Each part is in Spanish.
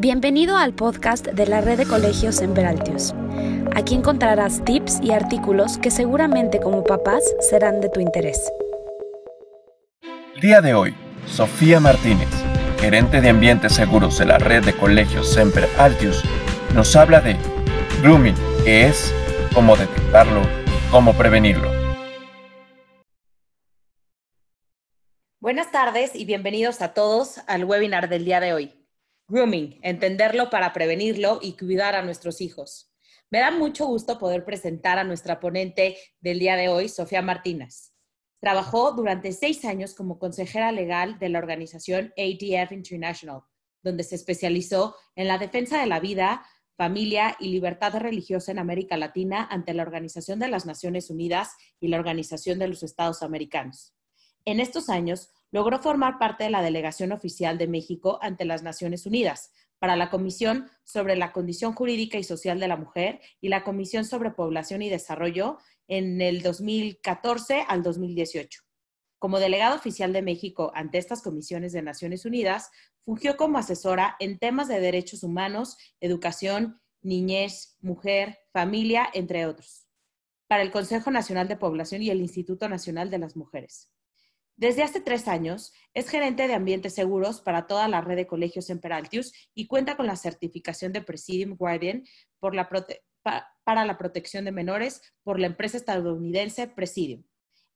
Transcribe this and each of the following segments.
Bienvenido al podcast de la red de colegios Semperaltius. Aquí encontrarás tips y artículos que seguramente como papás serán de tu interés. Día de hoy, Sofía Martínez, gerente de ambientes seguros de la red de colegios Semper Altius, nos habla de grooming, qué es, cómo detectarlo, cómo prevenirlo. Buenas tardes y bienvenidos a todos al webinar del día de hoy. Grooming, entenderlo para prevenirlo y cuidar a nuestros hijos. Me da mucho gusto poder presentar a nuestra ponente del día de hoy, Sofía Martínez. Trabajó durante seis años como consejera legal de la organización ADF International, donde se especializó en la defensa de la vida, familia y libertad religiosa en América Latina ante la Organización de las Naciones Unidas y la Organización de los Estados Americanos. En estos años logró formar parte de la delegación oficial de México ante las Naciones Unidas para la Comisión sobre la Condición Jurídica y Social de la Mujer y la Comisión sobre Población y Desarrollo en el 2014 al 2018. Como delegado oficial de México ante estas comisiones de Naciones Unidas, fungió como asesora en temas de derechos humanos, educación, niñez, mujer, familia, entre otros, para el Consejo Nacional de Población y el Instituto Nacional de las Mujeres. Desde hace tres años es gerente de ambientes seguros para toda la red de colegios en Peraltius y cuenta con la certificación de Presidium Guardian para la protección de menores por la empresa estadounidense Presidium.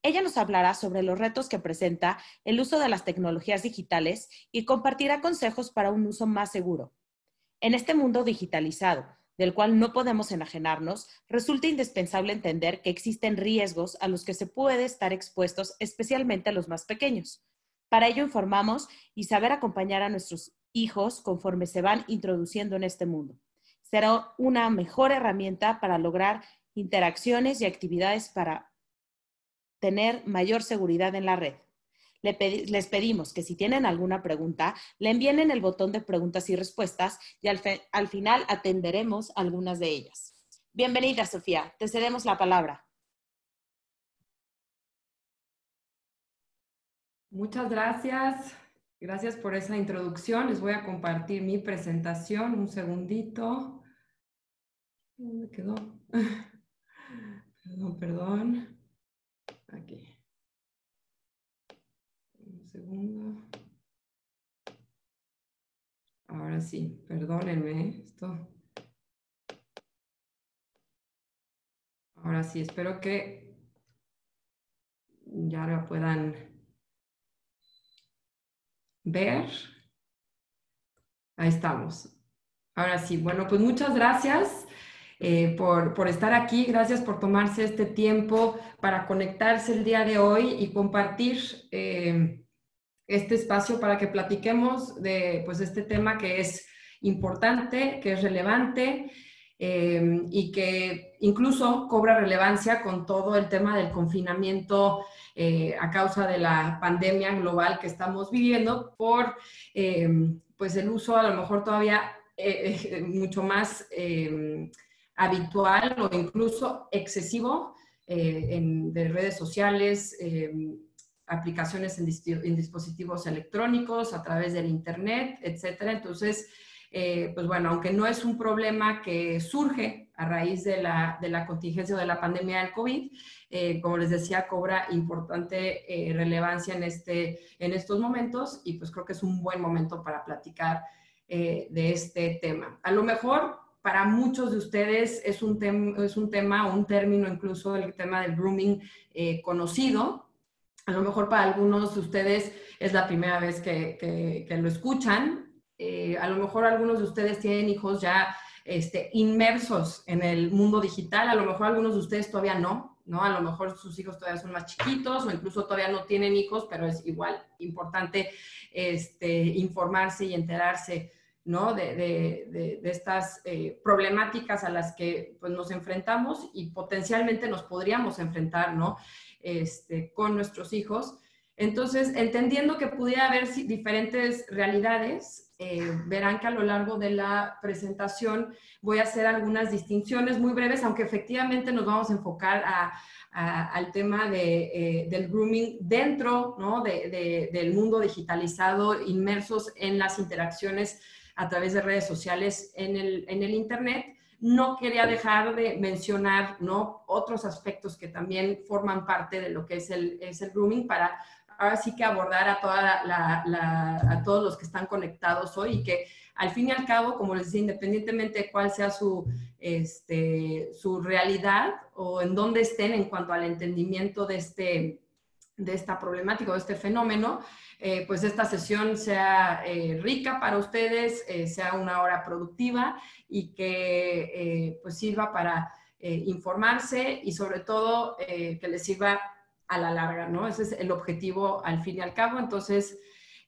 Ella nos hablará sobre los retos que presenta el uso de las tecnologías digitales y compartirá consejos para un uso más seguro. En este mundo digitalizado, del cual no podemos enajenarnos, resulta indispensable entender que existen riesgos a los que se puede estar expuestos, especialmente a los más pequeños. Para ello informamos y saber acompañar a nuestros hijos conforme se van introduciendo en este mundo. Será una mejor herramienta para lograr interacciones y actividades para tener mayor seguridad en la red les pedimos que si tienen alguna pregunta, le envíen en el botón de preguntas y respuestas y al, al final atenderemos algunas de ellas. Bienvenida, Sofía. Te cedemos la palabra. Muchas gracias. Gracias por esa introducción. Les voy a compartir mi presentación. Un segundito. ¿Dónde quedó? Perdón, perdón. Aquí segundo. Ahora sí, perdónenme esto. Ahora sí, espero que ya lo puedan ver. Ahí estamos. Ahora sí, bueno, pues muchas gracias. Eh, por, por, estar aquí. Gracias por tomarse este tiempo para conectarse el día de hoy y compartir eh, este espacio para que platiquemos de pues, este tema que es importante, que es relevante eh, y que incluso cobra relevancia con todo el tema del confinamiento eh, a causa de la pandemia global que estamos viviendo por eh, pues el uso a lo mejor todavía mucho más habitual o incluso excesivo de redes sociales aplicaciones en, dispositivos electrónicos, a través del Internet, etcétera. Entonces, eh, pues bueno, aunque no es un problema que surge a raíz de la, de la contingencia de la pandemia del COVID, eh, como les decía, cobra importante eh, relevancia en, este, en estos momentos y pues creo que es un buen momento para platicar de este tema. A lo mejor para muchos de ustedes es un, es un tema, un término incluso el tema del grooming conocido, a lo mejor para algunos de ustedes es la primera vez que, lo escuchan. Eh, a lo mejor algunos de ustedes tienen hijos ya este, inmersos en el mundo digital. A lo mejor algunos de ustedes todavía no, ¿no? A lo mejor sus hijos todavía son más chiquitos o incluso todavía no tienen hijos, pero es igual importante este, informarse y enterarse. ¿No? de, estas eh, problemáticas a las que pues, nos enfrentamos y potencialmente nos podríamos enfrentar, ¿no? Este, con nuestros hijos. Entonces, entendiendo que pudiera haber diferentes realidades, eh, verán que a lo largo de la presentación voy a hacer algunas distinciones muy breves, aunque efectivamente nos vamos a enfocar al tema de, eh, del grooming dentro ¿no? del mundo digitalizado, inmersos en las interacciones a través de redes sociales en el, en el Internet. No quería dejar de mencionar ¿no? otros aspectos que también forman parte de lo que es el, es el grooming para ahora sí que abordar a, toda a todos los que están conectados hoy y que al fin y al cabo, como les decía, independientemente de cuál sea su, este, su realidad o en dónde estén en cuanto al entendimiento de, este, de esta problemática o de este fenómeno, eh, pues esta sesión sea eh, rica para ustedes, eh, sea una hora productiva y que pues sirva para informarse y sobre todo que les sirva a la larga, ¿no? Ese es el objetivo al fin y al cabo. Entonces,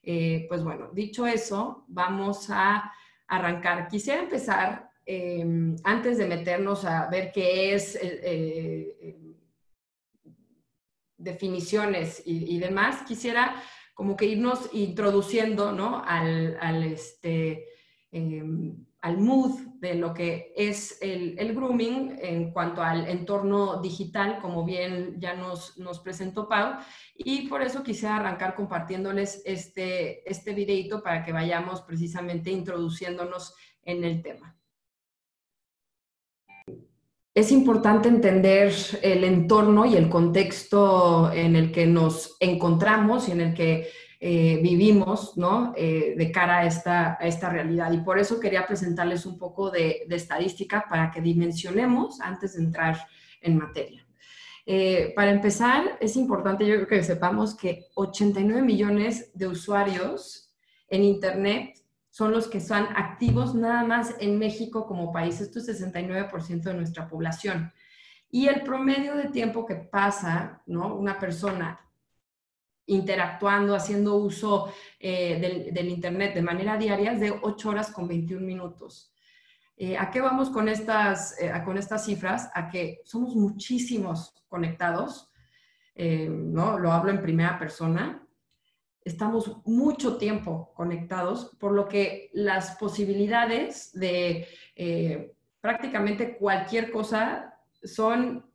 pues bueno, dicho eso, vamos a arrancar. Quisiera empezar, antes de meternos a ver qué es definiciones y, demás, quisiera como que irnos introduciendo ¿no? al, al, este, em, al mood de lo que es el, grooming en cuanto al entorno digital, como bien ya nos, nos presentó Pau. Y por eso quisiera arrancar compartiéndoles este, este videito para que vayamos precisamente introduciéndonos en el tema es importante entender el entorno y el contexto en el que nos encontramos y en el que eh, vivimos, ¿no? Eh, de cara a esta, a esta realidad. Y por eso quería presentarles un poco de, estadística para que dimensionemos antes de entrar en materia. Eh, para empezar, es importante, yo creo que sepamos que 89 millones de usuarios en Internet son los que están activos nada más en México como país. Esto es 69% de nuestra población. Y el promedio de tiempo que pasa, ¿no? Una persona interactuando, haciendo uso eh, del, Internet de manera diaria es de 8 horas con 21 minutos. Eh, ¿A qué vamos con estas, eh, con estas cifras? A que somos muchísimos conectados, ¿no? Lo hablo en primera persona, estamos mucho tiempo conectados, por lo que las posibilidades de eh, prácticamente cualquier cosa son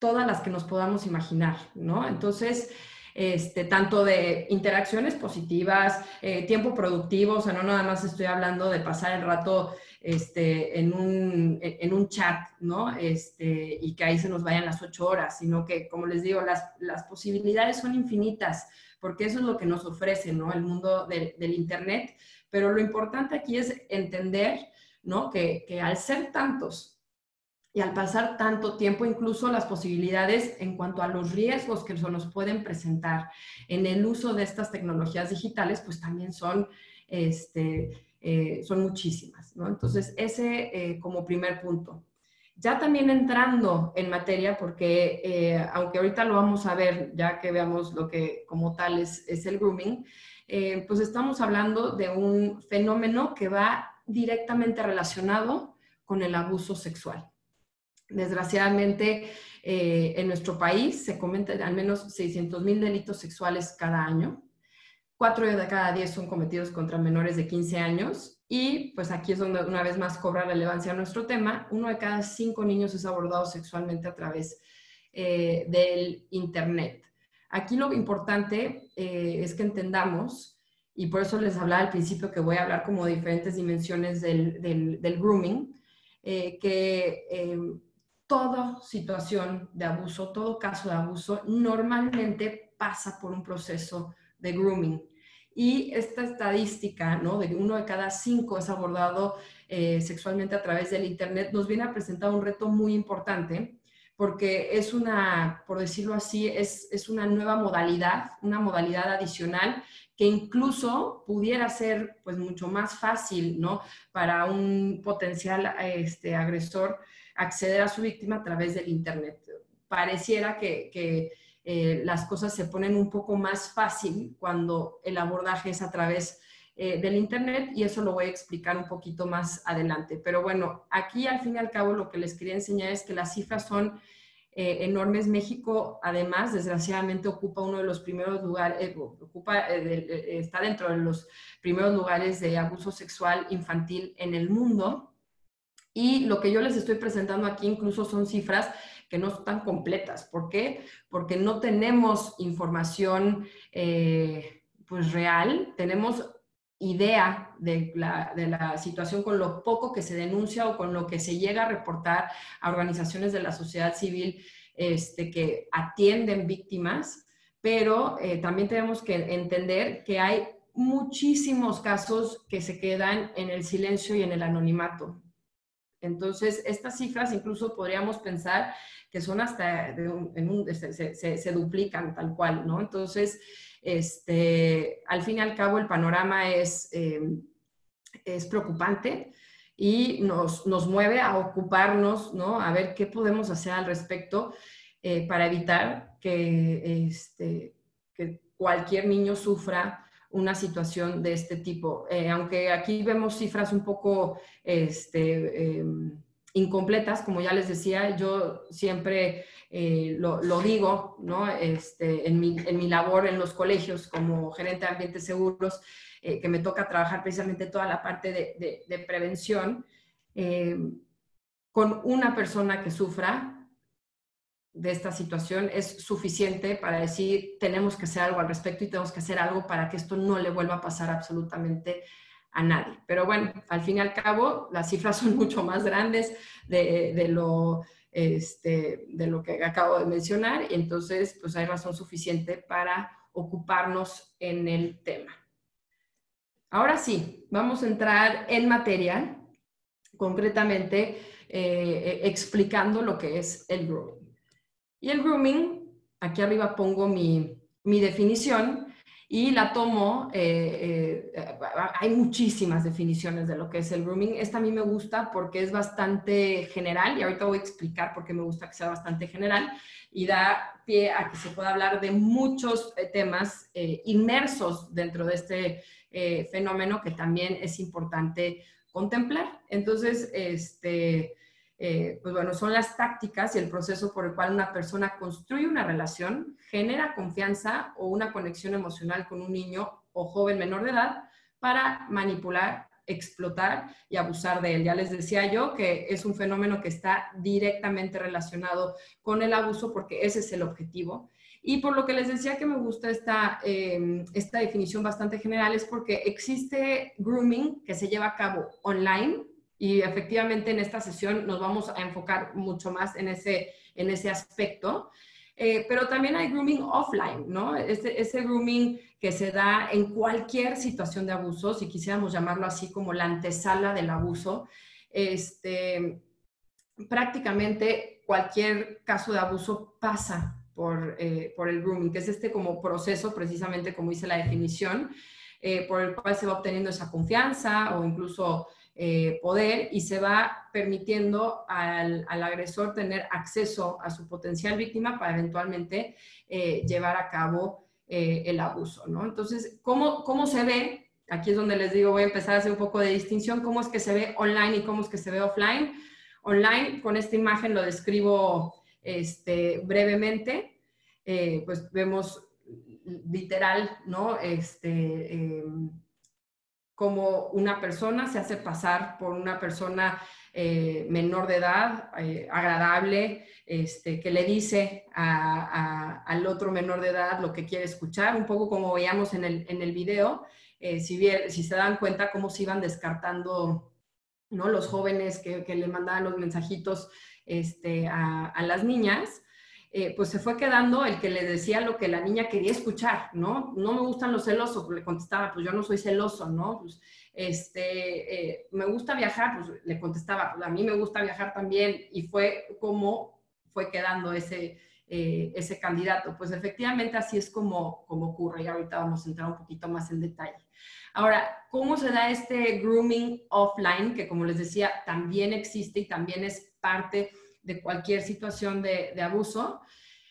todas las que nos podamos imaginar, ¿no? Entonces, este, tanto de interacciones positivas, eh, tiempo productivo, o sea, no nada más estoy hablando de pasar el rato este, en, un, en un chat, ¿no? Este, y que ahí se nos vayan las ocho horas, sino que, como les digo, las, las posibilidades son infinitas porque eso es lo que nos ofrece, ¿no? El mundo del Internet. Pero lo importante aquí es entender, ¿no? Que, que al ser tantos y al pasar tanto tiempo, incluso las posibilidades en cuanto a los riesgos que nos pueden presentar en el uso de estas tecnologías digitales, pues también son, este, eh, son muchísimas, ¿no? Entonces, ese eh, como primer punto. Ya también entrando en materia, porque eh, aunque ahorita lo vamos a ver, ya que veamos lo que como tal es, el grooming, eh, pues estamos hablando de un fenómeno que va directamente relacionado con el abuso sexual. Desgraciadamente, en nuestro país se cometen al menos 600 mil delitos sexuales cada año. Cuatro de cada diez son cometidos contra menores de 15 años y pues aquí es donde una vez más cobra relevancia nuestro tema. Uno de cada cinco niños es abordado sexualmente a través eh, del Internet. Aquí lo importante eh, es que entendamos, y por eso les hablaba al principio que voy a hablar como diferentes dimensiones del, del, grooming, eh, que toda situación de abuso, todo caso de abuso, normalmente pasa por un proceso de grooming. Y esta estadística, ¿no? De uno de cada cinco es abordado eh, sexualmente a través del Internet, nos viene a presentar un reto muy importante porque es una, por decirlo así, es, es una nueva modalidad, una modalidad adicional que incluso pudiera ser pues mucho más fácil, ¿no? Para un potencial este, agresor acceder a su víctima a través del Internet. Pareciera que eh, las cosas se ponen un poco más fácil cuando el abordaje es a través eh, del Internet y eso lo voy a explicar un poquito más adelante. Pero bueno, aquí al fin y al cabo lo que les quería enseñar es que las cifras son eh, enormes. México, además, desgraciadamente ocupa uno de los primeros lugares, está dentro de los primeros lugares de abuso sexual infantil en el mundo. Y lo que yo les estoy presentando aquí incluso son cifras que no están completas. ¿Por qué? Porque no tenemos información eh, pues real, tenemos idea de la, de la, situación con lo poco que se denuncia o con lo que se llega a reportar a organizaciones de la sociedad civil este, que atienden víctimas, pero eh, también tenemos que entender que hay muchísimos casos que se quedan en el silencio y en el anonimato. Entonces, estas cifras incluso podríamos pensar que son hasta, en un, se, duplican tal cual, ¿no? Entonces, este, al fin y al cabo, el panorama es, eh, es preocupante y nos, nos, mueve a ocuparnos, ¿no? A ver qué podemos hacer al respecto eh, para evitar que, este, que cualquier niño sufra una situación de este tipo. Eh, aunque aquí vemos cifras un poco este, em, incompletas, como ya les decía, yo siempre eh, lo, digo ¿no? este, en, mi, labor en los colegios como gerente de ambientes seguros, eh, que me toca trabajar precisamente toda la parte de, de prevención, con una persona que sufra, de esta situación es suficiente para decir tenemos que hacer algo al respecto y tenemos que hacer algo para que esto no le vuelva a pasar absolutamente a nadie. Pero bueno, al fin y al cabo, las cifras son mucho más grandes de, lo, este, de lo que acabo de mencionar y entonces pues hay razón suficiente para ocuparnos en el tema. Ahora sí, vamos a entrar en materia, concretamente eh, explicando lo que es el grooming. Y el grooming, aquí arriba pongo mi, definición y la tomo, eh, eh, hay muchísimas definiciones de lo que es el grooming. Esta a mí me gusta porque es bastante general y ahorita voy a explicar por qué me gusta que sea bastante general y da pie a que se pueda hablar de muchos eh, temas inmersos dentro de este fenómeno que también es importante contemplar. Entonces, este eh, pues bueno, son las tácticas y el proceso por el cual una persona construye una relación, genera confianza o una conexión emocional con un niño o joven menor de edad para manipular, explotar y abusar de él. Ya les decía yo que es un fenómeno que está directamente relacionado con el abuso porque ese es el objetivo. Y por lo que les decía que me gusta esta, em, esta definición bastante general es porque existe grooming que se lleva a cabo online y efectivamente en esta sesión nos vamos a enfocar mucho más en ese, en ese aspecto. Eh, pero también hay grooming offline, ¿no? Ese, ese, grooming que se da en cualquier situación de abuso, si quisiéramos llamarlo así como la antesala del abuso. Este, prácticamente cualquier caso de abuso pasa por, eh, por el grooming, que es este como proceso, precisamente como dice la definición, eh, por el cual se va obteniendo esa confianza o incluso eh, poder y se va permitiendo al, agresor tener acceso a su potencial víctima para eventualmente eh, llevar a cabo eh, el abuso, ¿no? Entonces, ¿cómo, ¿cómo se ve? Aquí es donde les digo, voy a empezar a hacer un poco de distinción, cómo es que se ve online y cómo es que se ve offline. Online, con esta imagen lo describo este, brevemente, pues vemos literal, ¿no? Este, em, como una persona se hace pasar por una persona eh, menor de edad, eh, agradable, este, que le dice al otro menor de edad lo que quiere escuchar, un poco como veíamos en el, en el video, eh, si, si se dan cuenta cómo se iban descartando ¿no? los jóvenes que, le mandaban los mensajitos este, a, a las niñas. Eh, pues se fue quedando el que le decía lo que la niña quería escuchar, ¿no? No me gustan los celosos, le contestaba, pues yo no soy celoso, ¿no? Pues, este, eh, me gusta viajar, pues le contestaba, pues a mí me gusta viajar también, y fue como fue quedando ese, eh, ese candidato. Pues efectivamente así es como, como ocurre, y ahorita vamos a entrar un poquito más en detalle. Ahora, ¿cómo se da este grooming offline? Que como les decía, también existe y también es parte de cualquier situación de, abuso,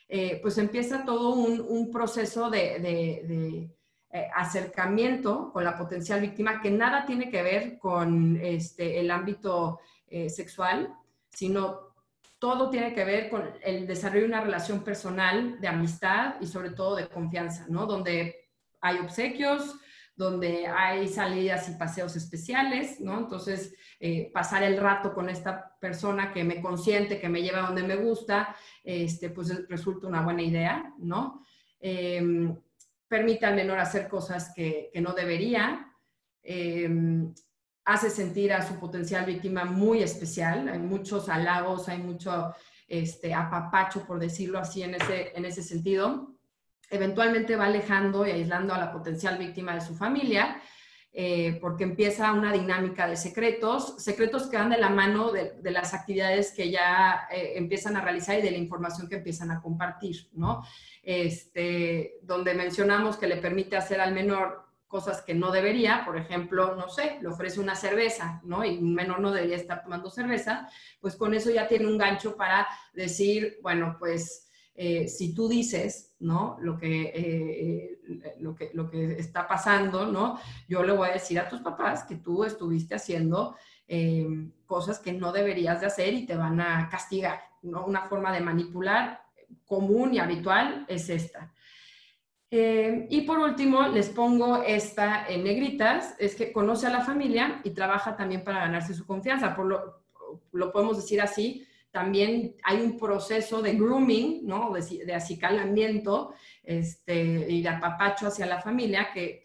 eh, pues empieza todo un, proceso de, eh, acercamiento con la potencial víctima que nada tiene que ver con este, el ámbito eh, sexual, sino todo tiene que ver con el desarrollo de una relación personal, de amistad y sobre todo de confianza, ¿no? Donde hay obsequios, donde hay salidas y paseos especiales, ¿no? Entonces, eh, pasar el rato con esta persona que me consiente, que me lleva donde me gusta, este, pues resulta una buena idea, ¿no? Em, permite al menor hacer cosas que, no debería, em, hace sentir a su potencial víctima muy especial. Hay muchos halagos, hay mucho este, apapacho, por decirlo así, en ese, en ese sentido. Eventualmente va alejando y aislando a la potencial víctima de su familia eh, porque empieza una dinámica de secretos, secretos que van de la mano de, las actividades que ya eh, empiezan a realizar y de la información que empiezan a compartir, ¿no? Este, donde mencionamos que le permite hacer al menor cosas que no debería, por ejemplo, no sé, le ofrece una cerveza, ¿no? Y un menor no debería estar tomando cerveza, pues con eso ya tiene un gancho para decir, bueno, pues eh, si tú dices, ¿no? Lo que, eh, eh, lo, que, lo que está pasando, ¿no? Yo le voy a decir a tus papás que tú estuviste haciendo cosas que no deberías de hacer y te van a castigar, ¿no? Una forma de manipular común y habitual es esta. y por último, les pongo esta en negritas, es que conoce a la familia y trabaja también para ganarse su confianza. Por lo, lo podemos decir así, también hay un proceso de grooming, ¿no? de, acicalamiento este, y de apapacho hacia la familia que,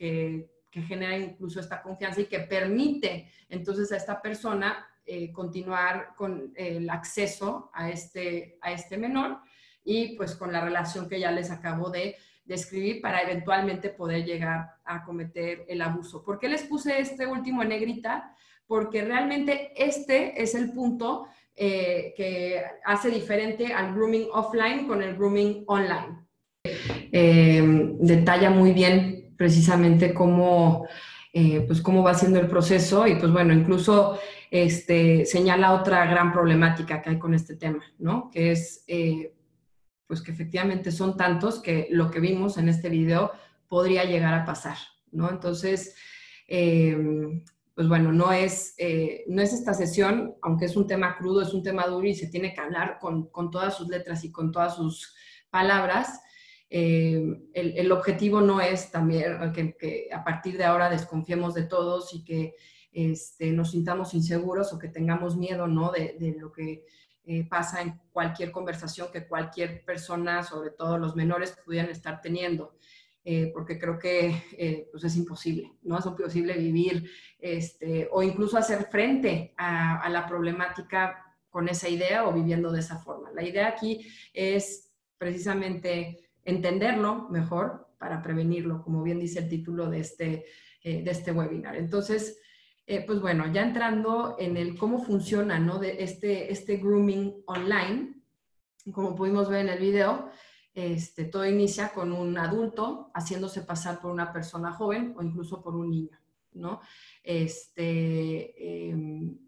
que, genera incluso esta confianza y que permite entonces a esta persona eh, continuar con el acceso a este, a este menor y pues con la relación que ya les acabo de describir para eventualmente poder llegar a cometer el abuso. ¿Por qué les puse este último en negrita? Porque realmente este es el punto eh, que hace diferente al grooming offline con el grooming online. Eh, detalla muy bien precisamente cómo, eh, pues cómo va siendo el proceso y pues bueno, incluso este, señala otra gran problemática que hay con este tema, ¿no? Que es pues que efectivamente son tantos que lo que vimos en este video podría llegar a pasar, ¿no? Entonces, pues bueno, no es, eh, no es esta sesión, aunque es un tema crudo, es un tema duro y se tiene que hablar con, todas sus letras y con todas sus palabras. Eh, el, objetivo no es también que, a partir de ahora desconfiemos de todos y que este, nos sintamos inseguros o que tengamos miedo ¿no? de, lo que eh, pasa en cualquier conversación que cualquier persona, sobre todo los menores, pudieran estar teniendo. Eh, porque creo que eh, pues es imposible, ¿no? Es imposible vivir este, o incluso hacer frente a, la problemática con esa idea o viviendo de esa forma. La idea aquí es precisamente entenderlo mejor para prevenirlo, como bien dice el título de este, eh, de este webinar. Entonces, pues bueno, ya entrando en el cómo funciona, ¿no? De este, este grooming online, como pudimos ver en el video, este, todo inicia con un adulto haciéndose pasar por una persona joven o incluso por un niño, ¿no? Este, em,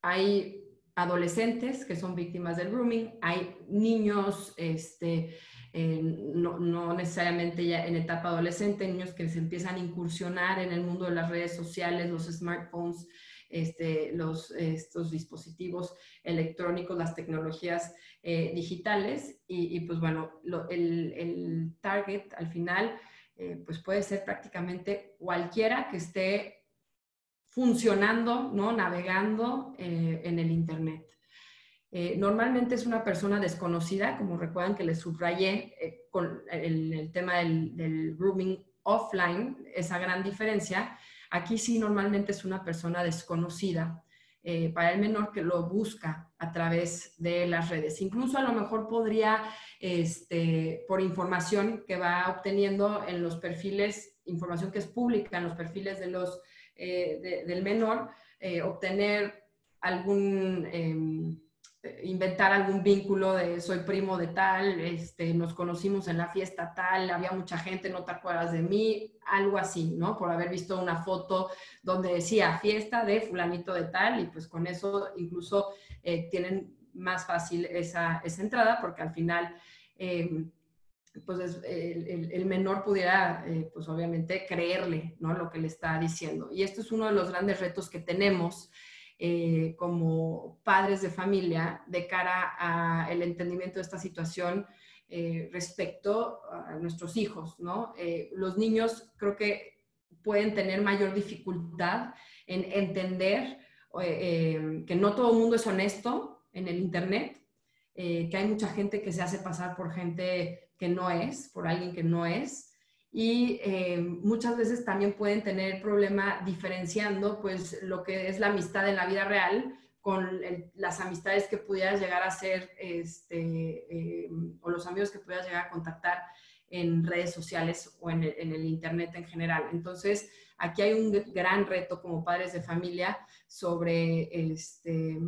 hay adolescentes que son víctimas del grooming, hay niños, este, no, no, necesariamente ya en etapa adolescente, niños que se empiezan a incursionar en el mundo de las redes sociales, los smartphones, este, los, estos dispositivos electrónicos, las tecnologías eh, digitales y, pues bueno, el, target al final eh, pues puede ser prácticamente cualquiera que esté funcionando, ¿no? Navegando eh, en el Internet. Normalmente es una persona desconocida, como recuerdan que les subrayé con el, tema del, del grooming offline, esa gran diferencia, Aquí sí normalmente es una persona desconocida eh, para el menor que lo busca a través de las redes. Incluso a lo mejor podría, este, por información que va obteniendo en los perfiles, información que es pública en los perfiles de los, eh, del menor, eh, obtener algún em, inventar algún vínculo de soy primo de tal, este, nos conocimos en la fiesta tal, había mucha gente, no te acuerdas de mí, algo así, ¿no? Por haber visto una foto donde decía fiesta de fulanito de tal y pues con eso incluso eh, tienen más fácil esa, esa, entrada porque al final em, pues el, el, menor pudiera eh, pues obviamente creerle, ¿no? Lo que le está diciendo. Y esto es uno de los grandes retos que tenemos eh, como padres de familia de cara al entendimiento de esta situación eh, respecto a nuestros hijos, ¿no? Eh, los niños creo que pueden tener mayor dificultad en entender que no todo el mundo es honesto en el Internet, que hay mucha gente que se hace pasar por gente que no es, por alguien que no es, y eh, muchas veces también pueden tener problema diferenciando pues lo que es la amistad en la vida real con las amistades que pudieras llegar a ser este, eh, o los amigos que pudieras llegar a contactar en redes sociales o en el, Internet en general. Entonces, aquí hay un gran reto como padres de familia sobre este,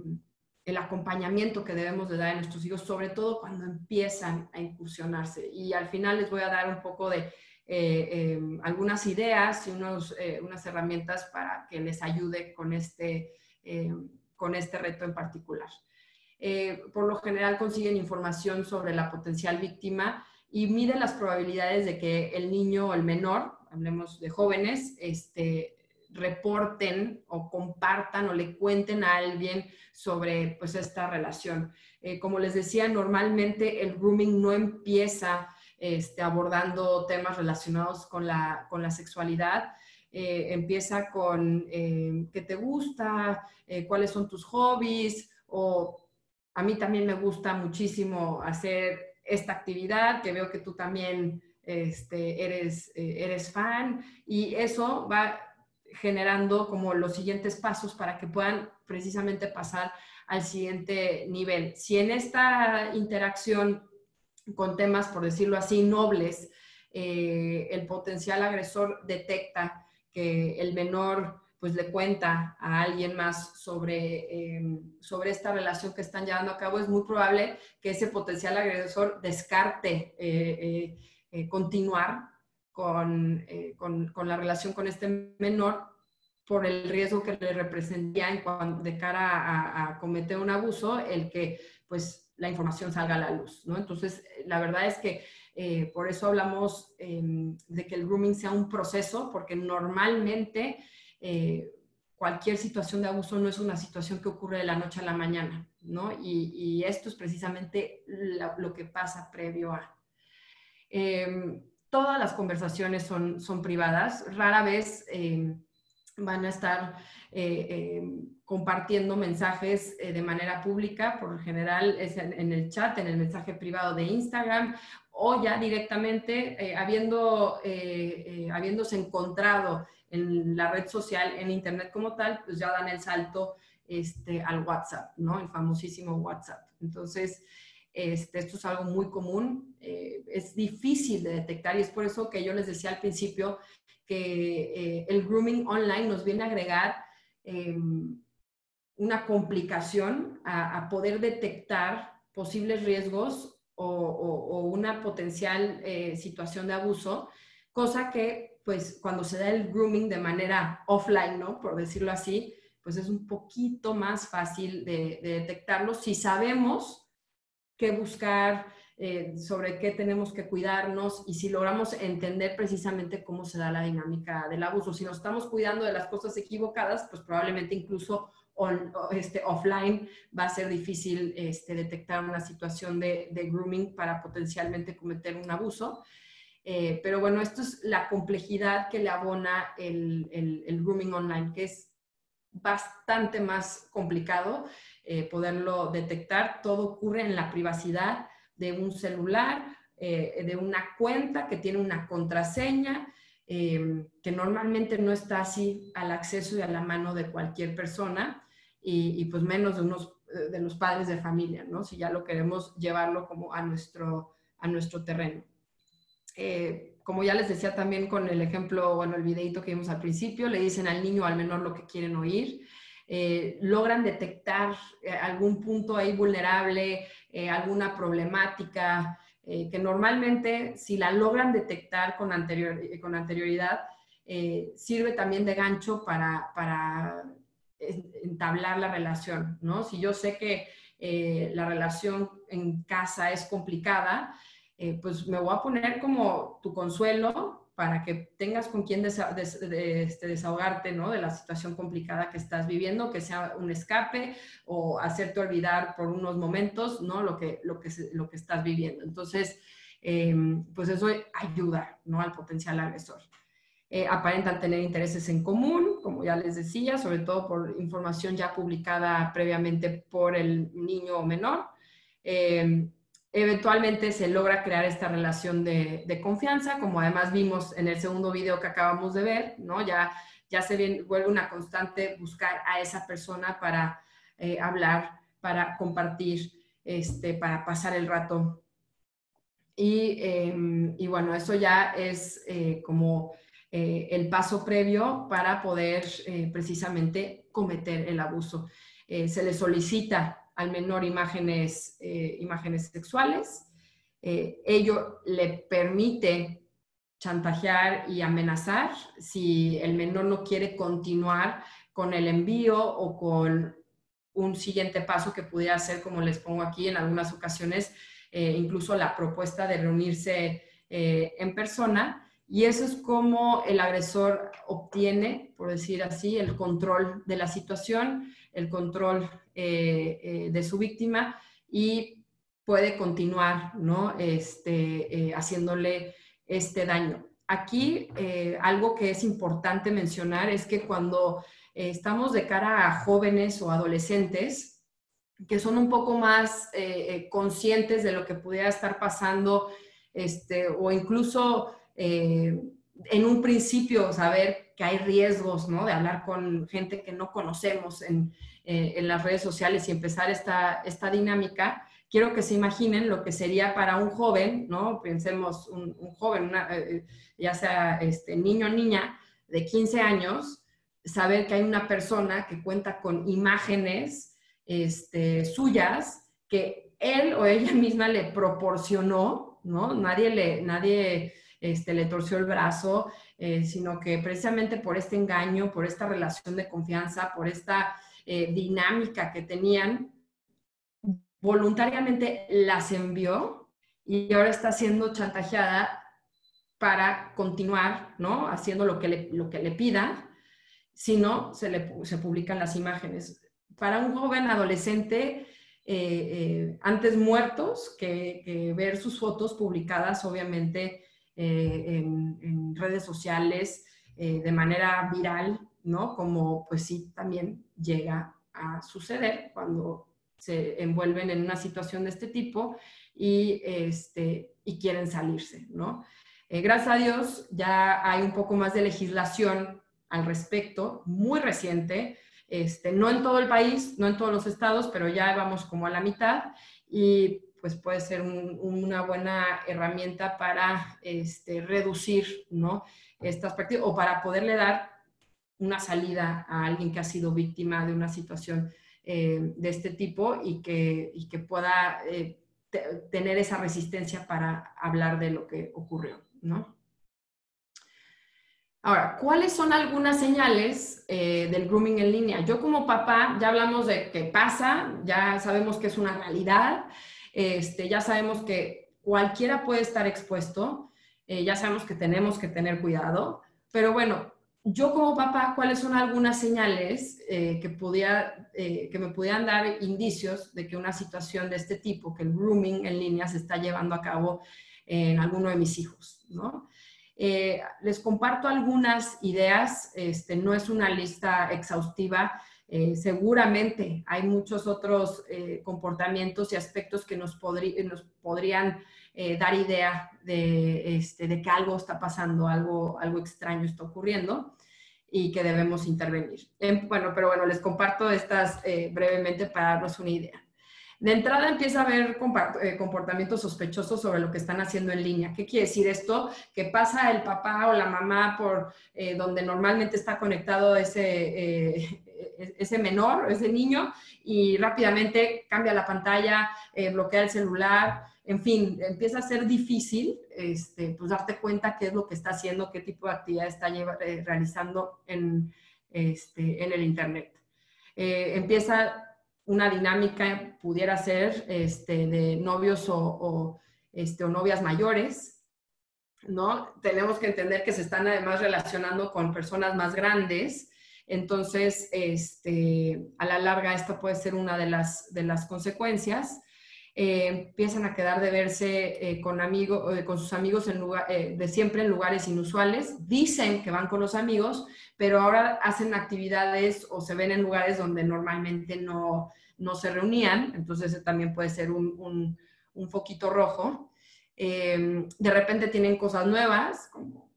el acompañamiento que debemos de dar a nuestros hijos, sobre todo cuando empiezan a incursionarse. Y al final les voy a dar un poco de eh, em, algunas ideas y unos, eh, unas herramientas para que les ayude con este em, con este reto en particular. Eh, por lo general consiguen información sobre la potencial víctima y miden las probabilidades de que el niño o el menor, hablemos de jóvenes, este, reporten o compartan o le cuenten a alguien sobre pues, esta relación. Eh, como les decía, normalmente el grooming no empieza este, abordando temas relacionados con la, con la sexualidad, eh, empieza con eh, qué te gusta, eh, cuáles son tus hobbies, o a mí también me gusta muchísimo hacer esta actividad, que veo que tú también este, eres, eres fan, y eso va generando como los siguientes pasos para que puedan precisamente pasar al siguiente nivel. Si en esta interacción con temas, por decirlo así, nobles, el potencial agresor detecta que el menor pues le cuenta a alguien más sobre, em, sobre esta relación que están llevando a cabo, es muy probable que ese potencial agresor descarte eh, eh, eh, continuar con, con, la relación con este menor por el riesgo que le representaría en de cara a, a, cometer un abuso, el que pues la información salga a la luz, ¿no? Entonces, la verdad es que eh, por eso hablamos em, de que el grooming sea un proceso, porque normalmente eh, cualquier situación de abuso no es una situación que ocurre de la noche a la mañana, ¿no? Y, esto es precisamente lo que pasa previo a. Em, todas las conversaciones son, son privadas, rara vez em, van a estar eh, compartiendo mensajes de manera pública, por general es en, el chat, en el mensaje privado de Instagram o ya directamente eh, habiendo, eh, eh, habiéndose encontrado en la red social, en Internet como tal, pues ya dan el salto este, al WhatsApp, ¿no? El famosísimo WhatsApp. Entonces, este, esto es algo muy común, es difícil de detectar y es por eso que yo les decía al principio que el grooming online nos viene a agregar em, una complicación a, a poder detectar posibles riesgos o, una potencial eh, situación de abuso, cosa que pues cuando se da el grooming de manera offline, ¿no? Por decirlo así, pues es un poquito más fácil de, detectarlo si sabemos qué buscar, eh, sobre qué tenemos que cuidarnos y si logramos entender precisamente cómo se da la dinámica del abuso. Si nos estamos cuidando de las cosas equivocadas, pues probablemente incluso este, offline va a ser difícil este, detectar una situación de, grooming para potencialmente cometer un abuso. Eh, pero bueno, esto es la complejidad que le abona el, el, grooming online, que es bastante más complicado eh, poderlo detectar. Todo ocurre en la privacidad de un celular, eh, de una cuenta que tiene una contraseña, que normalmente no está así al acceso y a la mano de cualquier persona y, pues menos de unos eh, de los padres de familia, ¿no? Si ya lo queremos llevarlo como a nuestro, a nuestro terreno. Eh, como ya les decía también con el ejemplo, bueno, el videito que vimos al principio, le dicen al niño o al menor lo que quieren oír, eh, logran detectar algún punto ahí vulnerable, alguna problemática, que normalmente si la logran detectar con, anterior, con anterioridad, sirve también de gancho para, para entablar la relación, ¿no? Si yo sé que eh, la relación en casa es complicada, eh, pues me voy a poner como tu consuelo para que tengas con quien este, desahogarte, ¿no? De la situación complicada que estás viviendo, que sea un escape o hacerte olvidar por unos momentos, ¿no? Lo que, lo que, lo que estás viviendo. Entonces, eh, pues eso ayuda, ¿no? Al potencial agresor. Eh, aparentan tener intereses en común, como ya les decía, sobre todo por información ya publicada previamente por el niño o menor. Eh, eventualmente se logra crear esta relación de, confianza, como además vimos en el segundo video que acabamos de ver, ¿no? Ya, ya se vuelve una constante buscar a esa persona para eh, hablar, para compartir, este, para pasar el rato. Y, em, y bueno, eso ya es eh, como eh, el paso previo para poder precisamente cometer el abuso. se le solicita al menor imágenes, eh, imágenes sexuales. Eh, ello le permite chantajear y amenazar si el menor no quiere continuar con el envío o con un siguiente paso que pudiera ser, como les pongo aquí en algunas ocasiones, eh, incluso la propuesta de reunirse en persona. Y eso es como el agresor obtiene, por decir así, el control de la situación el control eh, eh, de su víctima y puede continuar, ¿no? Este, eh, haciéndole este daño. Aquí algo que es importante mencionar es que cuando estamos de cara a jóvenes o adolescentes que son un poco más conscientes de lo que pudiera estar pasando, este, o incluso en un principio saber que hay riesgos. De hablar con gente que no conocemos en, eh, en las redes sociales y empezar esta, esta dinámica, quiero que se imaginen lo que sería para un joven, ¿no? Pensemos un, joven, eh, eh, ya sea este, niño o niña de 15 años, saber que hay una persona que cuenta con imágenes este, suyas que él o ella misma le proporcionó, ¿no? Nadie le, nadie este, le torció el brazo, eh, sino que precisamente por este engaño, por esta relación de confianza, por esta eh, dinámica que tenían, voluntariamente las envió y ahora está siendo chantajeada para continuar, ¿no? Haciendo lo que le, lo que le pida, si no, se, le, se publican las imágenes. Para un joven adolescente, eh, antes muertos que, que, ver sus fotos publicadas, obviamente eh, en, redes sociales eh, de manera viral, ¿no? Como pues sí también llega a suceder cuando se envuelven en una situación de este tipo y, este, y quieren salirse, ¿no? Eh, gracias a Dios ya hay un poco más de legislación al respecto, muy reciente, este, no en todo el país, no en todos los estados, pero ya vamos como a la mitad y pues puede ser una buena herramienta para este, reducir estas prácticas o para poderle dar una salida a alguien que ha sido víctima de una situación eh, de este tipo y que, pueda eh, tener esa resistencia para hablar de lo que ocurrió. Ahora, ¿cuáles son algunas señales eh, del grooming en línea? Yo como papá, ya hablamos de qué pasa, ya sabemos que es una realidad, este, ya sabemos que cualquiera puede estar expuesto, eh, ya sabemos que tenemos que tener cuidado, pero bueno, yo como papá, ¿cuáles son algunas señales eh, que, eh, que me pudieran dar indicios de que una situación de este tipo, que el grooming en línea se está llevando a cabo en alguno de mis hijos? ¿no? les comparto algunas ideas, este, no es una lista exhaustiva, eh, seguramente hay muchos otros eh, comportamientos y aspectos que nos, nos podrían eh, dar idea de, este, de, que algo está pasando, algo, algo extraño está ocurriendo y que debemos intervenir. Em, bueno, pero bueno, les comparto estas brevemente para darnos una idea. De entrada empieza a haber comportamientos sospechosos sobre lo que están haciendo en línea. ¿Qué quiere decir esto? Que pasa el papá o la mamá por donde normalmente está conectado ese, e-, ese menor, ese niño, y rápidamente cambia la pantalla, eh, bloquea el celular, en fin, empieza a ser difícil este, pues darte cuenta qué es lo que está haciendo, qué tipo de actividad está eh, realizando en, este, en el Internet. Eh, empieza una dinámica, pudiera ser este, de novios o, este, o novias mayores, ¿no? Tenemos que entender que se están además relacionando con personas más grandes, entonces, este, a la larga, esta puede ser una de las, de las consecuencias. Eh, empiezan a quedar de verse eh, con, amigo, eh, con sus amigos lugar, de siempre en lugares inusuales. Dicen que van con los amigos, pero ahora hacen actividades o se ven en lugares donde normalmente no, no se reunían. Entonces, también puede ser un, un foquito rojo. Em, de repente tienen cosas nuevas, como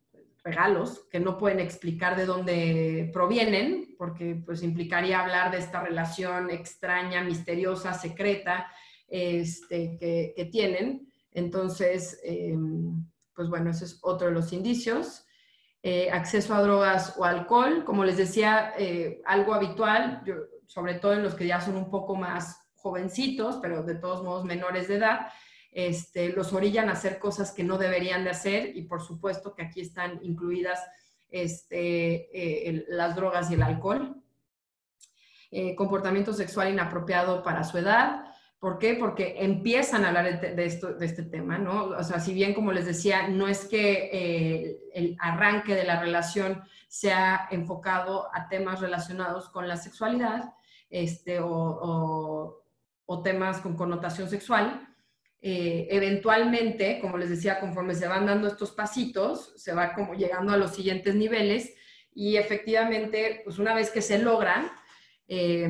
regalos, que no pueden explicar de dónde provienen, porque pues implicaría hablar de esta relación extraña, misteriosa, secreta este, que, tienen. Entonces, em, pues bueno, ese es otro de los indicios. Eh, acceso a drogas o alcohol, como les decía, eh, algo habitual, sobre todo en los que ya son un poco más jovencitos, pero de todos modos menores de edad, este, los orillan a hacer cosas que no deberían de hacer y por supuesto que aquí están incluidas este, eh, las drogas y el alcohol. comportamiento sexual inapropiado para su edad, ¿Por qué? Porque empiezan a hablar de, esto, de este tema, ¿no? O sea, si bien, como les decía, no es que eh, el arranque de la relación sea enfocado a temas relacionados con la sexualidad este, o, temas con connotación sexual, eh, eventualmente, como les decía, conforme se van dando estos pasitos, se va como llegando a los siguientes niveles y efectivamente, pues una vez que se logran, eh,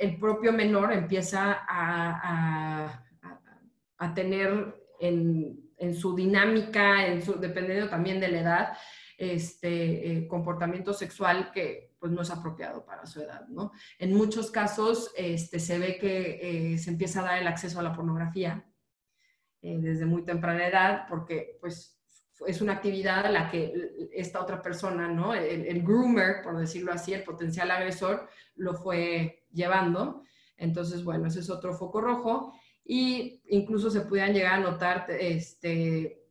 el propio menor empieza a, tener en, su dinámica, en su, dependiendo también de la edad, este eh, comportamiento sexual que pues no es apropiado para su edad, ¿no? En muchos casos este, se ve que eh, se empieza a dar el acceso a la pornografía eh, desde muy temprana edad porque pues es una actividad a la que esta otra persona, ¿no? El, groomer, por decirlo así, el potencial agresor, lo fue llevando. Entonces, bueno, ese es otro foco rojo. Y incluso se pudieran llegar a notar este,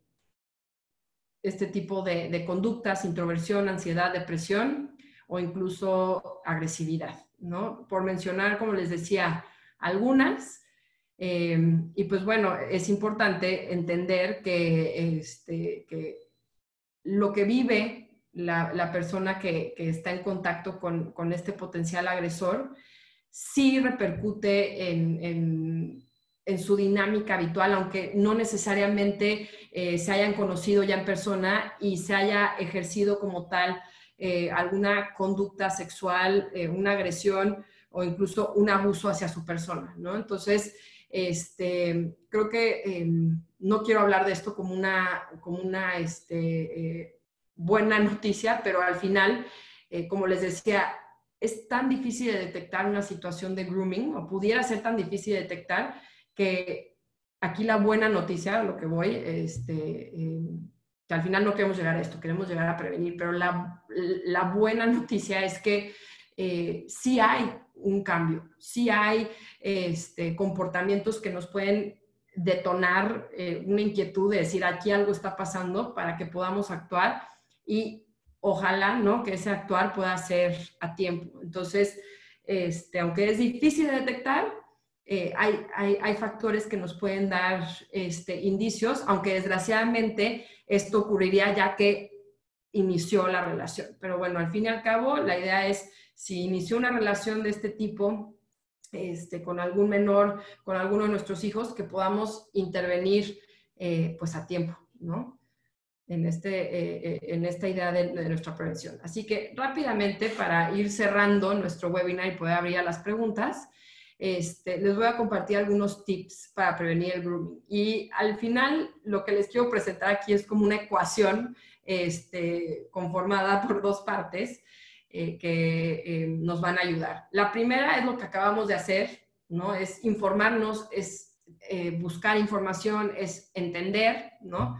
este tipo de, de conductas, introversión, ansiedad, depresión o incluso agresividad, ¿no? Por mencionar, como les decía, algunas, Em, y pues bueno, es importante entender que, este, que lo que vive la, persona que, está en contacto con, este potencial agresor sí repercute en, su dinámica habitual, aunque no necesariamente eh, se hayan conocido ya en persona y se haya ejercido como tal eh, alguna conducta sexual, eh, una agresión o incluso un abuso hacia su persona, ¿no? Entonces, este, creo que em, no quiero hablar de esto como una, este, eh, buena noticia, pero al final, eh, como les decía, es tan difícil de detectar una situación de grooming, o pudiera ser tan difícil de detectar, que aquí la buena noticia, lo que voy, este, em, que al final no queremos llegar a esto, queremos llegar a prevenir, pero la, la buena noticia es que eh, sí hay un cambio, sí hay este, comportamientos que nos pueden detonar eh, una inquietud de decir aquí algo está pasando para que podamos actuar y ojalá, ¿no? Que ese actuar pueda ser a tiempo. Entonces, este, aunque es difícil de detectar, eh, hay, hay, factores que nos pueden dar este, indicios, aunque desgraciadamente esto ocurriría ya que inició la relación. Pero bueno, al fin y al cabo, la idea es, si inició una relación de este tipo, este, con algún menor, con alguno de nuestros hijos, que podamos intervenir eh, pues a tiempo, ¿no? En, este, eh, eh, en esta idea de, nuestra prevención. Así que rápidamente, para ir cerrando nuestro webinar y poder abrir a las preguntas, este, les voy a compartir algunos tips para prevenir el grooming. Y al final, lo que les quiero presentar aquí es como una ecuación este, conformada por dos partes eh, que eh, nos van a ayudar. La primera es lo que acabamos de hacer, ¿no? Es informarnos, es eh, buscar información, es entender, ¿no?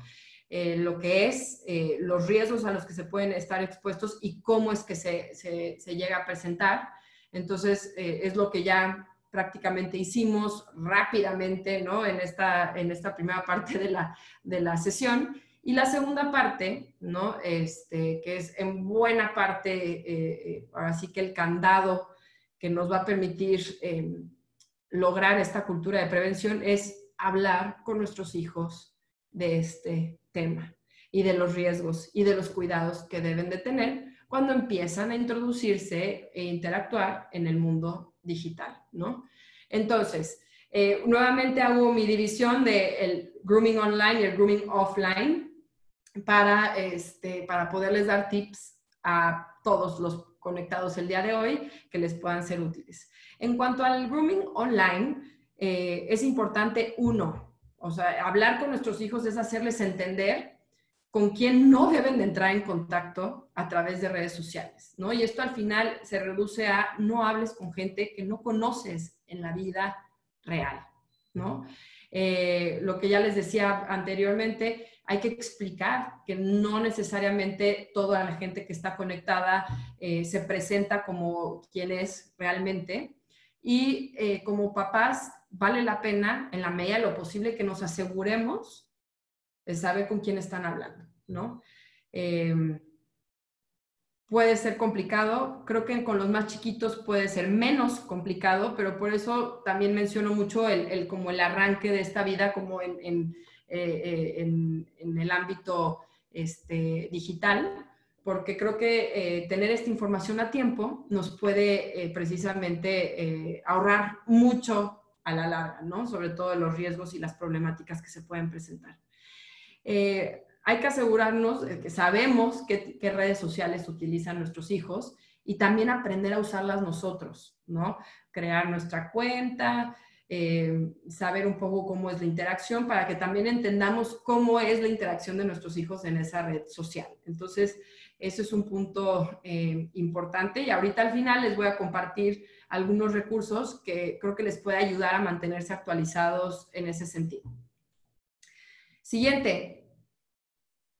lo que es, los riesgos a los que se pueden estar expuestos y cómo es que se, se, llega a presentar. Entonces, es lo que ya prácticamente hicimos rápidamente, ¿no? En esta, en esta primera parte de la, de la sesión. Y la segunda parte, ¿no? Este, que es en buena parte, eh, eh, ahora sí que el candado que nos va a permitir eh, lograr esta cultura de prevención es hablar con nuestros hijos de este tema y de los riesgos y de los cuidados que deben de tener cuando empiezan a introducirse e interactuar en el mundo digital, ¿no? Entonces, nuevamente hago mi división del el grooming online y el grooming offline para, este, para poderles dar tips a todos los conectados el día de hoy que les puedan ser útiles. En cuanto al grooming online, eh, es importante, uno, O sea, hablar con nuestros hijos es hacerles entender con quién no deben de entrar en contacto a través de redes sociales, ¿no? Y esto al final se reduce a no hables con gente que no conoces en la vida real, ¿no? Eh, lo que ya les decía anteriormente, hay que explicar que no necesariamente toda la gente que está conectada eh, se presenta como quien es realmente. Y eh, como papás, vale la pena, en la medida de lo posible, que nos aseguremos de saber con quién están hablando, ¿no? Puede ser complicado. Creo que con los más chiquitos puede ser menos complicado, pero por eso también menciono mucho el, como el arranque de esta vida como en, en, eh, eh, el ámbito este, digital, porque creo que eh, tener esta información a tiempo nos puede precisamente ahorrar mucho a la larga, ¿no? Sobre todo los riesgos y las problemáticas que se pueden presentar hay que asegurarnos de que sabemos qué, redes sociales utilizan nuestros hijos y también aprender a usarlas nosotros, ¿no? Crear nuestra cuenta, eh, saber un poco cómo es la interacción para que también entendamos cómo es la interacción de nuestros hijos en esa red social. Entonces, ese es un punto eh, importante y ahorita al final les voy a compartir algunos recursos que creo que les puede ayudar a mantenerse actualizados en ese sentido. Siguiente,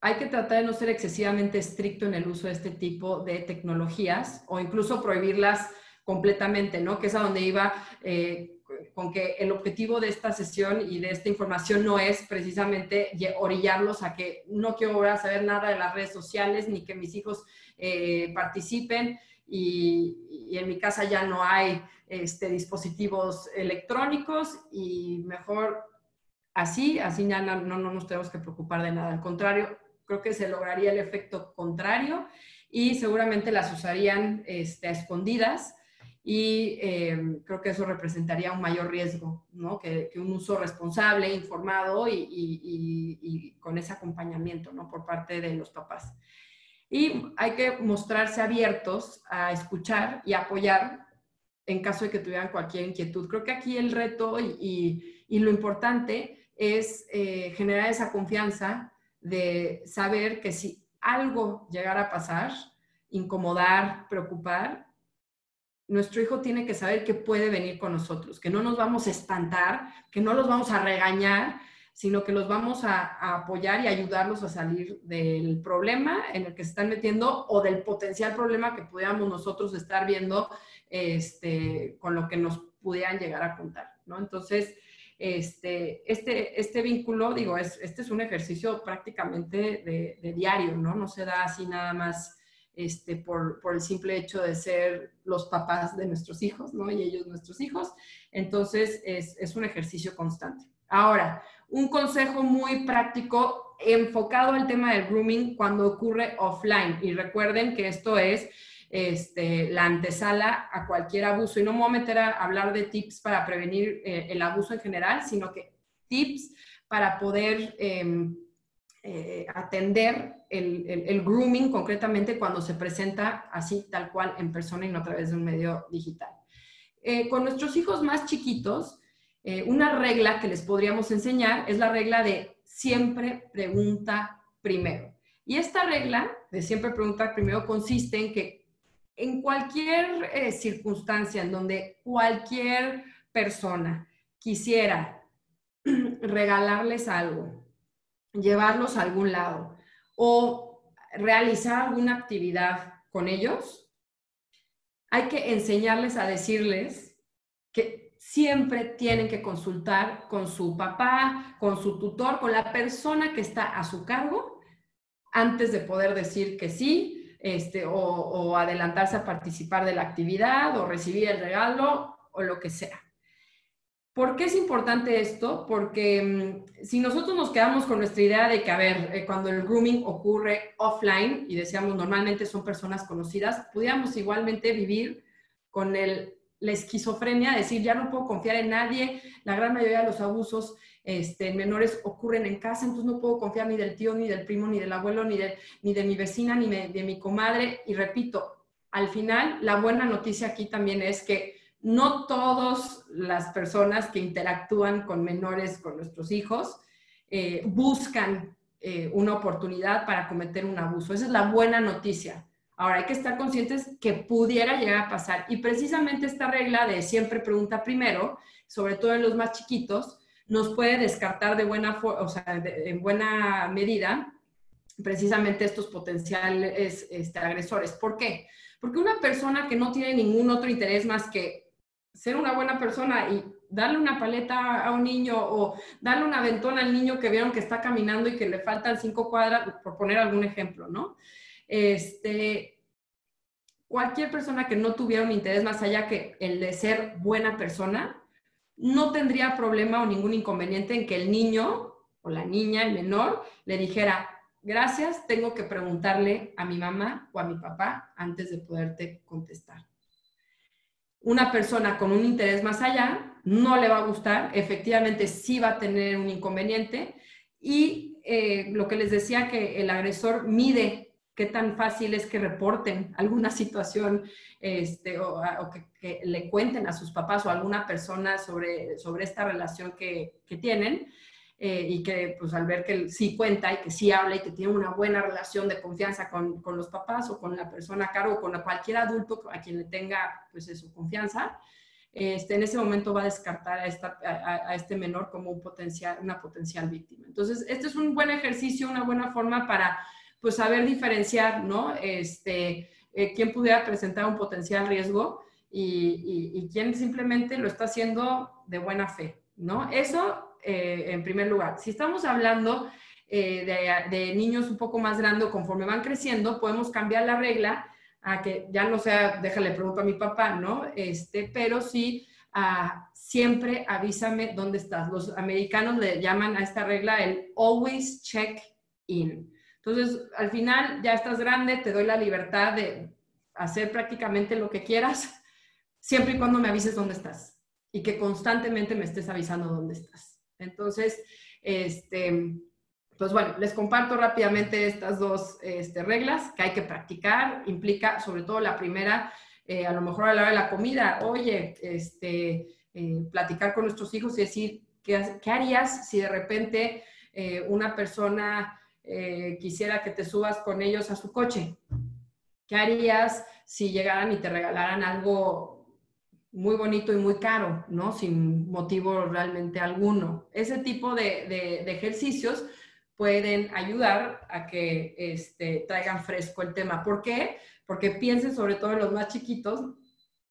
hay que tratar de no ser excesivamente estricto en el uso de este tipo de tecnologías o incluso prohibirlas completamente, ¿no? Que es a donde iba eh, con que el objetivo de esta sesión y de esta información no es precisamente orillarlos a que no quiero saber nada de las redes sociales ni que mis hijos eh, participen y, en mi casa ya no hay este, dispositivos electrónicos y mejor así, así ya no, no, nos tenemos que preocupar de nada. Al contrario, creo que se lograría el efecto contrario y seguramente las usarían este, a escondidas y eh, creo que eso representaría un mayor riesgo, ¿no? Que, un uso responsable, informado y, y, con ese acompañamiento, ¿no? Por parte de los papás. Y hay que mostrarse abiertos a escuchar y apoyar en caso de que tuvieran cualquier inquietud. Creo que aquí el reto y, lo importante es eh, generar esa confianza de saber que si algo llegara a pasar, incomodar, preocupar, nuestro hijo tiene que saber que puede venir con nosotros, que no nos vamos a espantar, que no los vamos a regañar, sino que los vamos a, apoyar y ayudarlos a salir del problema en el que se están metiendo o del potencial problema que pudiéramos nosotros estar viendo este, con lo que nos pudieran llegar a contar, ¿no? Entonces, este, este, este vínculo, digo, es, este es un ejercicio prácticamente de, diario, ¿no? No se da así nada más este, por, por, el simple hecho de ser los papás de nuestros hijos, ¿no? Y ellos nuestros hijos. Entonces, es, es un ejercicio constante. Ahora, un consejo muy práctico enfocado al tema del grooming cuando ocurre offline. Y recuerden que esto es este, la antesala a cualquier abuso. Y no me voy a meter a hablar de tips para prevenir eh, el abuso en general, sino que tips para poder em, eh, atender el, grooming concretamente cuando se presenta así tal cual en persona y no a través de un medio digital. Eh, con nuestros hijos más chiquitos, una regla que les podríamos enseñar es la regla de siempre pregunta primero. Y esta regla de siempre pregunta primero consiste en que en cualquier eh, circunstancia en donde cualquier persona quisiera regalarles algo, llevarlos a algún lado o realizar alguna actividad con ellos, hay que enseñarles a decirles que siempre tienen que consultar con su papá, con su tutor, con la persona que está a su cargo antes de poder decir que sí este, o, adelantarse a participar de la actividad o recibir el regalo o lo que sea. ¿Por qué es importante esto? Porque mm, si nosotros nos quedamos con nuestra idea de que, a ver, eh, cuando el grooming ocurre offline, y decíamos normalmente son personas conocidas, pudiéramos igualmente vivir con el, la esquizofrenia, decir, ya no puedo confiar en nadie, la gran mayoría de los abusos este, menores ocurren en casa, entonces no puedo confiar ni del tío, ni del primo, ni del abuelo, ni de, ni de mi vecina, ni de, mi comadre. Y repito, al final, la buena noticia aquí también es que no todas las personas que interactúan con menores, con nuestros hijos, eh, buscan eh, una oportunidad para cometer un abuso. Esa es la buena noticia. Ahora hay que estar conscientes que pudiera llegar a pasar. Y precisamente esta regla de siempre pregunta primero, sobre todo en los más chiquitos, nos puede descartar de buena, o sea, en buena medida precisamente estos potenciales este, agresores. ¿Por qué? Porque una persona que no tiene ningún otro interés más que ser una buena persona y darle una paleta a un niño o darle una ventona al niño que vieron que está caminando y que le faltan cinco cuadras, por poner algún ejemplo, ¿no? Este, cualquier persona que no tuviera un interés más allá que el de ser buena persona, no tendría problema o ningún inconveniente en que el niño o la niña, el menor, le dijera, gracias, tengo que preguntarle a mi mamá o a mi papá antes de poderte contestar. Una persona con un interés más allá no le va a gustar, efectivamente sí va a tener un inconveniente y eh, lo que les decía que el agresor mide qué tan fácil es que reporten alguna situación este, o, que, le cuenten a sus papás o a alguna persona sobre, sobre esta relación que, que tienen. Eh, y que pues al ver que sí cuenta y que sí habla y que tiene una buena relación de confianza con, con los papás o con la persona a cargo, con cualquier adulto a quien le tenga pues su confianza, este, en ese momento va a descartar a, esta, a, este menor como un potencial, una potencial víctima. Entonces, este es un buen ejercicio, una buena forma para pues saber diferenciar, ¿no? Este, eh, quién pudiera presentar un potencial riesgo y, quién simplemente lo está haciendo de buena fe, ¿no? Eso eh, en primer lugar. Si estamos hablando eh, de, niños un poco más grandes, conforme van creciendo, podemos cambiar la regla a que ya no sea, déjale pregunto a mi papá, ¿no? Este, pero sí, ah, siempre avísame dónde estás. Los americanos le llaman a esta regla el always check in. Entonces, al final ya estás grande, te doy la libertad de hacer prácticamente lo que quieras, siempre y cuando me avises dónde estás y que constantemente me estés avisando dónde estás. Entonces, este, pues bueno, les comparto rápidamente estas dos este, reglas que hay que practicar. Implica, sobre todo la primera, eh, a lo mejor a la hora de la comida, oye, este, eh, platicar con nuestros hijos y decir, ¿qué, harías si de repente eh, una persona quisiera que te subas con ellos a su coche? ¿Qué harías si llegaran y te regalaran algo muy bonito y muy caro, ¿no? Sin motivo realmente alguno. Ese tipo de, ejercicios pueden ayudar a que este, traigan fresco el tema. ¿Por qué? Porque piensen sobre todo en los más chiquitos,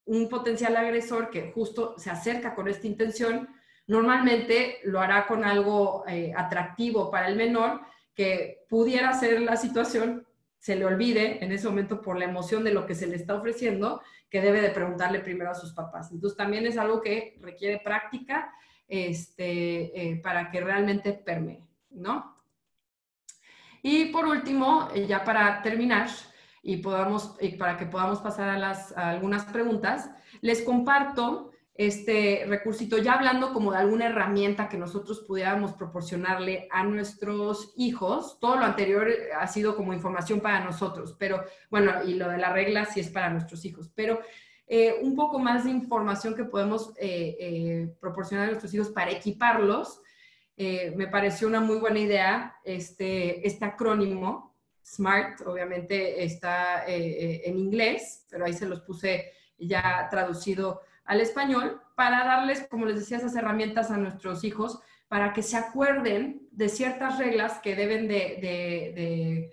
un potencial agresor que justo se acerca con esta intención, normalmente lo hará con algo eh, atractivo para el menor que pudiera ser la situación, se le olvide en ese momento por la emoción de lo que se le está ofreciendo que debe de preguntarle primero a sus papás. Entonces también es algo que requiere práctica este, eh, para que realmente permee, ¿no? Y por último, eh, ya para terminar y, podamos, para que podamos pasar a, las, a algunas preguntas, les comparto este recursito, ya hablando como de alguna herramienta que nosotros pudiéramos proporcionarle a nuestros hijos, todo lo anterior ha sido como información para nosotros, pero bueno, y lo de la regla sí es para nuestros hijos, pero eh, un poco más de información que podemos eh, eh, proporcionar a nuestros hijos para equiparlos, me pareció una muy buena idea este, este acrónimo, SMART, obviamente está en inglés, pero ahí se los puse ya traducido al español para darles, como les decía, esas herramientas a nuestros hijos para que se acuerden de ciertas reglas que deben de,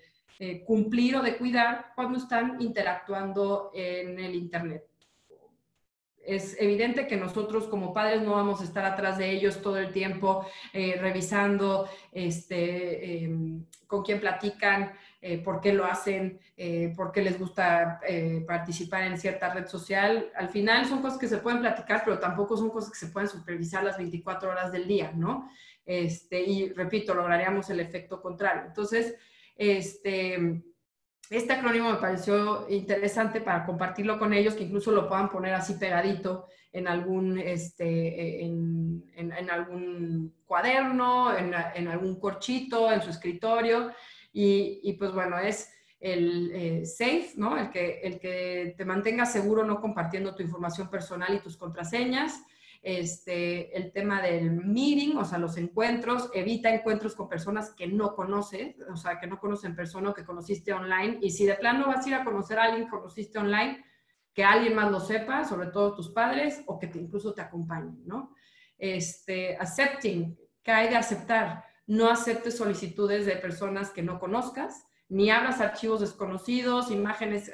cumplir o de cuidar cuando están interactuando en el Internet. Es evidente que nosotros como padres no vamos a estar atrás de ellos todo el tiempo eh, revisando este, em, con quién platican, eh, por qué lo hacen, eh, por qué les gusta participar en cierta red social. Al final son cosas que se pueden platicar, pero tampoco son cosas que se pueden supervisar las 24 horas del día, ¿no? Este, y repito, lograríamos el efecto contrario. Entonces, este, este acrónimo me pareció interesante para compartirlo con ellos, que incluso lo puedan poner así pegadito en algún, este, en, en, algún cuaderno, en, en, algún corchito, en su escritorio. Y, pues bueno, es el eh, safe, ¿no? El que, el que te mantenga seguro no compartiendo tu información personal y tus contraseñas. Este, el tema del meeting, o sea, los encuentros, evita encuentros con personas que no conoces, o sea, que no conocen en persona o que conociste online. Y si de plano vas a ir a conocer a alguien que conociste online, que alguien más lo sepa, sobre todo tus padres, o que incluso te acompañen, ¿no? Este, accepting, ¿qué hay de aceptar? No aceptes solicitudes de personas que no conozcas ni abras archivos desconocidos, imágenes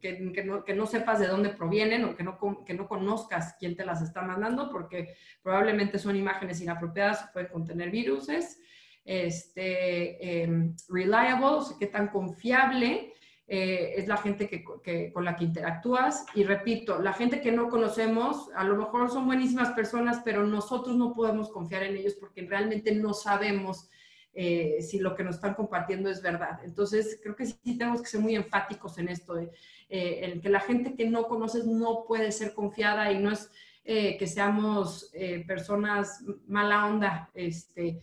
que, no, sepas de dónde provienen o que no, que no conozcas quién te las está mandando, porque probablemente son imágenes inapropiadas, pueden contener viruses. Este, em, reliable, o sea, qué tan confiable eh, es la gente que, con la que interactúas. Y repito, la gente que no conocemos, a lo mejor son buenísimas personas, pero nosotros no podemos confiar en ellos porque realmente no sabemos eh, si lo que nos están compartiendo es verdad. Entonces, creo que sí tenemos que ser muy enfáticos en esto, de, eh, en que la gente que no conoces no puede ser confiada y no es eh, que seamos personas mala onda este,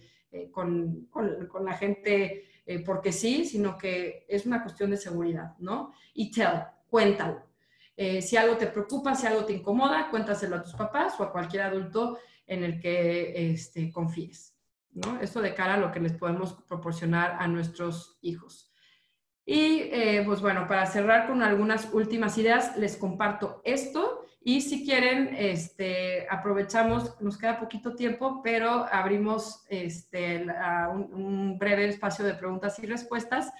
con, con, con, la gente porque sí, sino que es una cuestión de seguridad, ¿no? Y tell, cuéntalo. si algo te preocupa, si algo te incomoda, cuéntaselo a tus papás o a cualquier adulto en el que este, confíes. Esto de cara a lo que les podemos proporcionar a nuestros hijos. Y eh, pues bueno, para cerrar con algunas últimas ideas, les comparto esto y si quieren, este, aprovechamos, nos queda poquito tiempo, pero abrimos este, un, breve espacio de preguntas y respuestas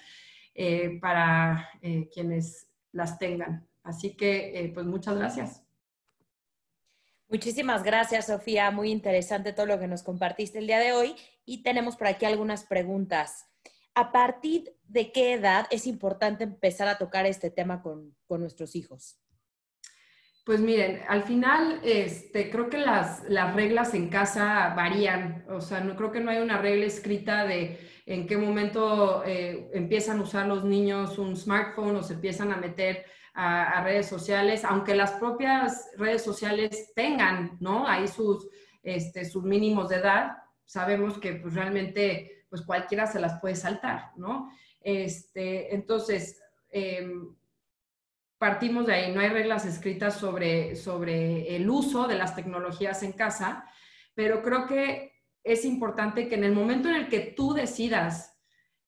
eh, para eh, quienes las tengan. Así que, pues muchas gracias. Muchísimas gracias, Sofía. Muy interesante todo lo que nos compartiste el día de hoy. Y tenemos por aquí algunas preguntas. ¿A partir de qué edad es importante empezar a tocar este tema con, nuestros hijos? Pues miren, al final este, creo que las, reglas en casa varían. O sea, no creo que no hay una regla escrita de en qué momento eh, empiezan a usar los niños un smartphone o se empiezan a meter a, redes sociales, aunque las propias redes sociales tengan, ¿no? Ahí sus, este, sus mínimos de edad, sabemos que pues, realmente pues cualquiera se las puede saltar, ¿no? Este, entonces, em, partimos de ahí, no hay reglas escritas sobre, sobre el uso de las tecnologías en casa, pero creo que es importante que en el momento en el que tú decidas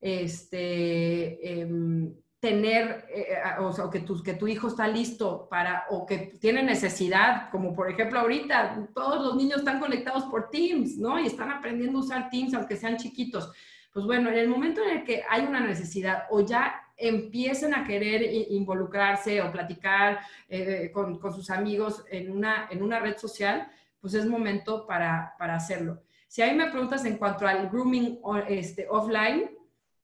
este, em, tener, eh, o sea, que tu, que tu hijo está listo para, o que tiene necesidad, como por ejemplo ahorita, todos los niños están conectados por Teams, ¿no? Y están aprendiendo a usar Teams, aunque sean chiquitos. Pues bueno, en el momento en el que hay una necesidad o ya empiecen a querer involucrarse o platicar eh, con, con, sus amigos en una, en una red social, pues es momento para, para hacerlo. Si ahí me preguntas en cuanto al grooming este, offline,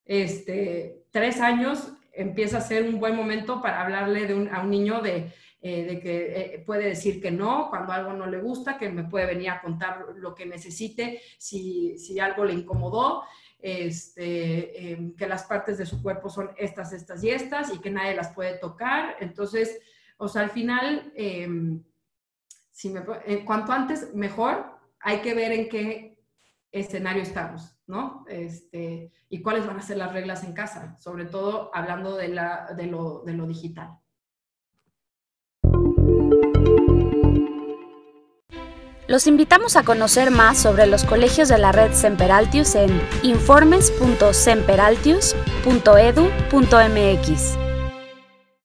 este, tres años empieza a ser un buen momento para hablarle de a un niño de, eh, que eh, puede decir que no cuando algo no le gusta, que me puede venir a contar lo que necesite si, algo le incomodó, este, em, que las partes de su cuerpo son estas, estas y estas y que nadie las puede tocar. Entonces, o sea, al final, em, eh, cuanto antes, mejor. Hay que ver en qué escenario estamos. ¿No? Este, y cuáles van a ser las reglas en casa, sobre todo hablando de, la, de, lo, de lo digital. Los invitamos a conocer más sobre los colegios de la red Semperaltius en informes.semperaltius.edu.mx.